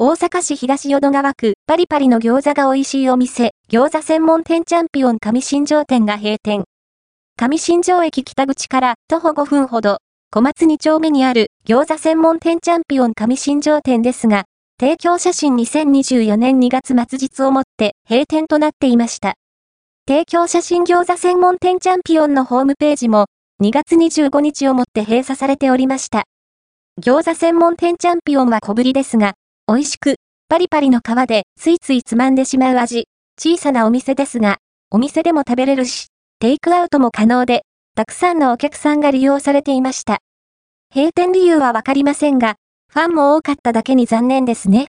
大阪市東淀川区パリパリの餃子が美味しいお店、餃子専門店チャンピオン上新庄店が閉店。上新庄駅北口から徒歩5分ほど、小松2丁目にある餃子専門店チャンピオン上新庄店ですが、提供写真2024年2月末日をもって閉店となっていました。提供写真餃子専門店チャンピオンのホームページも2月25日をもって閉鎖されておりました。餃子専門店チャンピオンは小ぶりですが、美味しく、パリパリの皮でついついつまんでしまう味。小さなお店ですが、お店でも食べれるし、テイクアウトも可能で、たくさんのお客さんが利用されていました。閉店理由はわかりませんが、ファンも多かっただけに残念ですね。